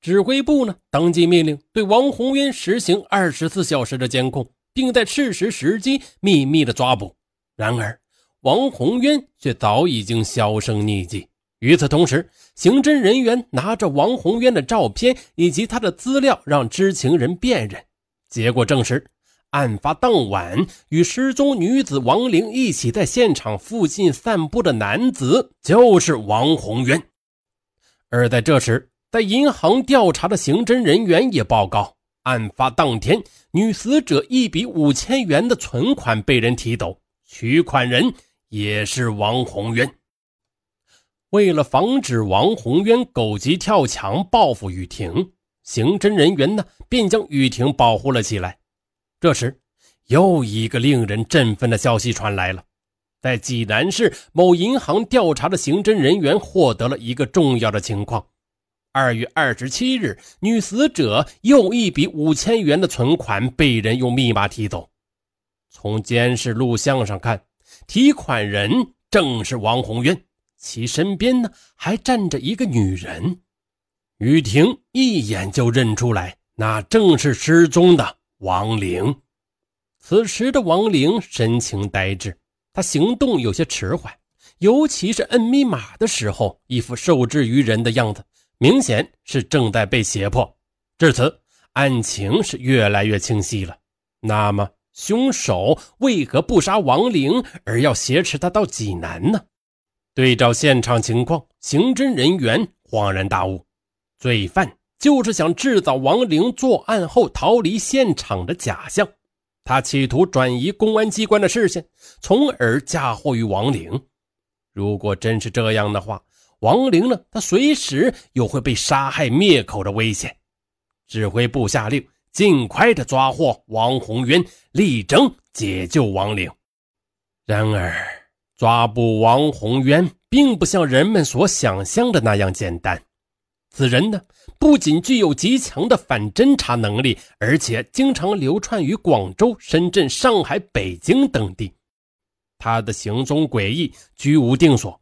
指挥部呢，当即命令对王宏渊实行二十四小时的监控，并在适时时机秘密的抓捕。然而，王宏渊却早已经销声匿迹。与此同时，刑侦人员拿着王宏渊的照片以及他的资料，让知情人辨认。结果证实，案发当晚与失踪女子王玲一起在现场附近散步的男子就是王宏渊。而在这时，在银行调查的刑侦人员也报告，案发当天，女死者一笔五千元的存款被人提走，取款人也是王宏渊。为了防止王宏渊狗急跳墙报复雨婷，刑侦人员呢便将雨婷保护了起来。这时，又一个令人振奋的消息传来了，在济南市某银行调查的刑侦人员获得了一个重要的情况。二月二十七日，女死者又一笔五千元的存款被人用密码提走。从监视录像上看，提款人正是王红渊，其身边呢还站着一个女人。雨婷一眼就认出来，那正是失踪的王玲。此时的王玲神情呆滞，她行动有些迟缓，尤其是摁密码的时候，一副受制于人的样子。明显是正在被胁迫。至此，案情是越来越清晰了。那么，凶手为何不杀王玲，而要挟持他到济南呢？对照现场情况，刑侦人员恍然大悟：罪犯就是想制造王玲作案后逃离现场的假象，他企图转移公安机关的视线，从而嫁祸于王玲。如果真是这样的话，王玲呢？他随时有会被杀害灭口的危险。指挥部下令，尽快的抓获王宏渊，力争解救王玲。然而，抓捕王宏渊并不像人们所想象的那样简单。此人呢，不仅具有极强的反侦查能力，而且经常流窜于广州、深圳、上海、北京等地。他的行踪诡异，居无定所。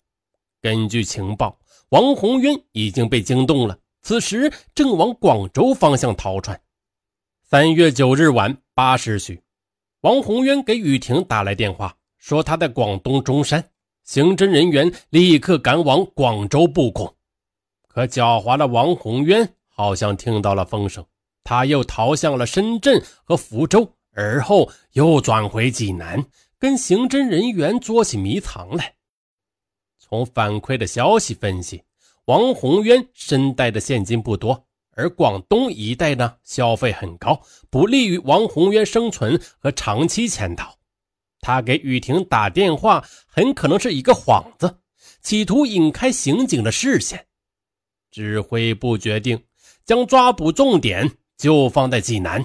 根据情报，王宏渊已经被惊动了，此时正往广州方向逃窜。三月九日晚八时许，王宏渊给雨婷打来电话，说他在广东中山。刑侦人员立刻赶往广州布控。可狡猾的王宏渊好像听到了风声，他又逃向了深圳和福州，而后又转回济南，跟刑侦人员捉起迷藏来。从反馈的消息分析，王宏渊身带的现金不多，而广东一带呢消费很高，不利于王宏渊生存和长期潜逃。他给雨婷打电话很可能是一个幌子，企图引开刑警的视线。指挥部决定将抓捕重点就放在济南。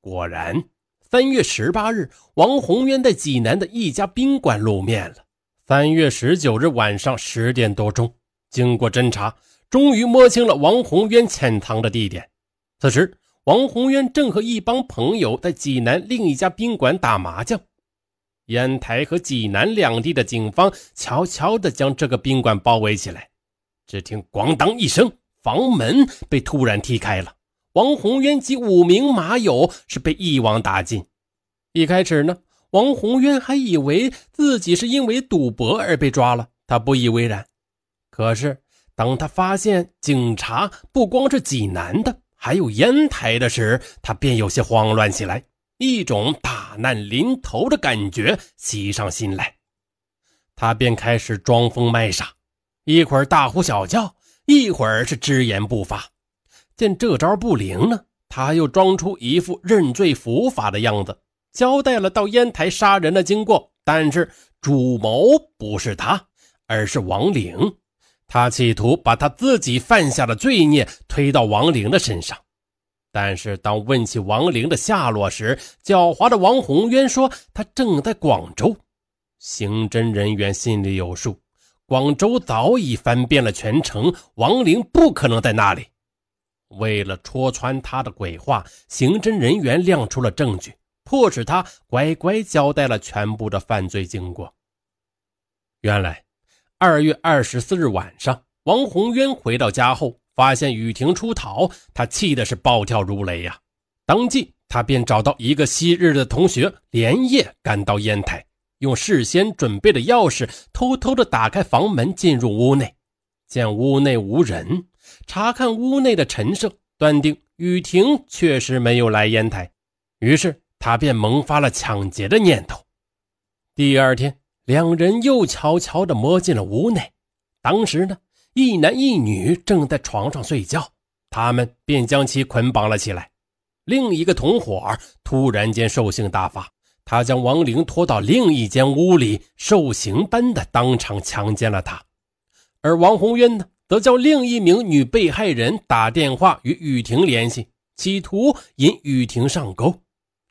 果然，三月十八日，王宏渊在济南的一家宾馆露面了。三月十九日晚上十点多钟，经过侦查，终于摸清了王宏渊潜藏的地点。此时，王宏渊正和一帮朋友在济南另一家宾馆打麻将。烟台和济南两地的警方悄悄地将这个宾馆包围起来。只听“咣当”一声，房门被突然踢开了，王宏渊及五名马友是被一网打尽。一开始呢。王宏渊还以为自己是因为赌博而被抓了，他不以为然。可是，当他发现警察不光是济南的，还有烟台的时，他便有些慌乱起来，一种大难临头的感觉袭上心来。他便开始装疯卖傻，一会儿大呼小叫，一会儿是只言不发。见这招不灵呢，他又装出一副认罪伏法的样子。交代了到烟台杀人的经过，但是主谋不是他，而是王玲。他企图把他自己犯下的罪孽推到王玲的身上。但是当问起王玲的下落时，狡猾的王宏渊说他正在广州。刑侦人员心里有数，广州早已翻遍了全城，王玲不可能在那里。为了戳穿他的鬼话，刑侦人员亮出了证据。迫使他乖乖交代了全部的犯罪经过。原来，二月二十四日晚上，王宏渊回到家后，发现雨婷出逃，他气的是暴跳如雷呀！当即，他便找到一个昔日的同学，连夜赶到烟台，用事先准备的钥匙偷偷的打开房门，进入屋内，见屋内无人，查看屋内的陈设，断定雨婷确实没有来烟台，于是他便萌发了抢劫的念头。第二天，两人又悄悄地摸进了屋内，当时呢。一男一女正在床上睡觉，他们便将其捆绑了起来。另一个同伙突然间兽性大发，他将王玲拖到另一间屋里，兽刑般的当场强奸了她。而王红渊呢，则叫另一名女被害人打电话与雨婷联系，企图引雨婷上钩。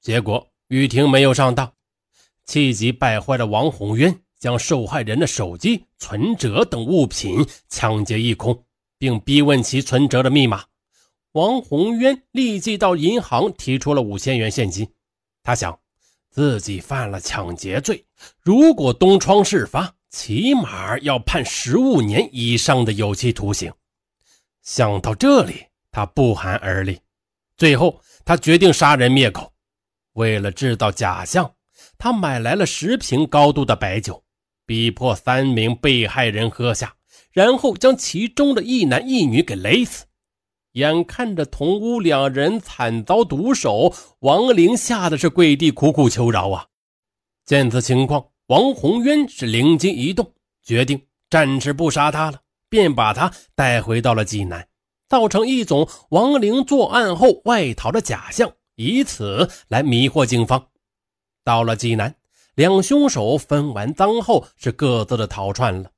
结果雨婷没有上当，气急败坏的王红渊。将受害人的手机、存折等物品抢劫一空，并逼问其存折的密码。王宏渊立即到银行提出了五千元现金。他想，自己犯了抢劫罪，如果东窗事发，起码要判十五年以上的有期徒刑。想到这里，他不寒而栗。最后，他决定杀人灭口。为了制造假象，他买来了十瓶高度的白酒。逼迫三名被害人喝下，然后将其中的一男一女给勒死。眼看着同屋两人惨遭毒手，王玲吓得是跪地苦苦求饶啊！见此情况，王宏渊是灵机一动，决定暂时不杀他了，便把他带回到了济南，造成一种王玲作案后外逃的假象，以此来迷惑警方。到了济南。两凶手分完赃后，是各自的逃窜了。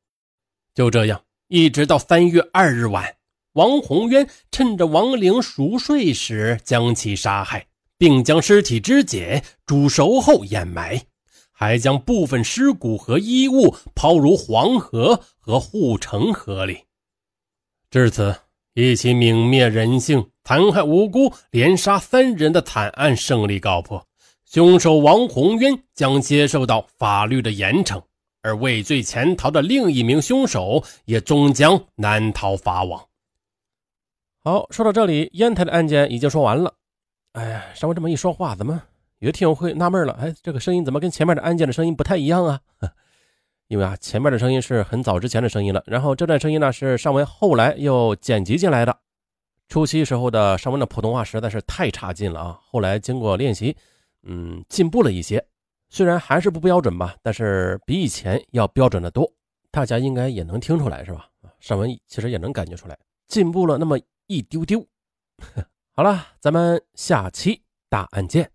就这样，一直到三月二日晚，王宏渊趁着王玲熟睡时将其杀害，并将尸体肢解、煮熟后掩埋，还将部分尸骨和衣物抛入黄河和护城河里。至此，一起泯灭人性、残害无辜、连杀三人的惨案胜利告破。凶手王宏渊将接受到法律的严惩，而畏罪潜逃的另一名凶手也终将难逃法网。好，说到这里，烟台的案件已经说完了。哎呀，稍微这么一说话，怎么有的听友会纳闷了？哎，这个声音怎么跟前面的案件的声音不太一样啊？因为啊，前面的声音是很早之前的声音了，然后这段声音呢是尚文后来又剪辑进来的。初期时候的尚文的普通话实在是太差劲了啊，后来经过练习。嗯，进步了一些，虽然还是不标准吧，但是比以前要标准的多。大家应该也能听出来，是吧？尚文其实也能感觉出来，进步了那么一丢丢。好了，咱们下期大案见。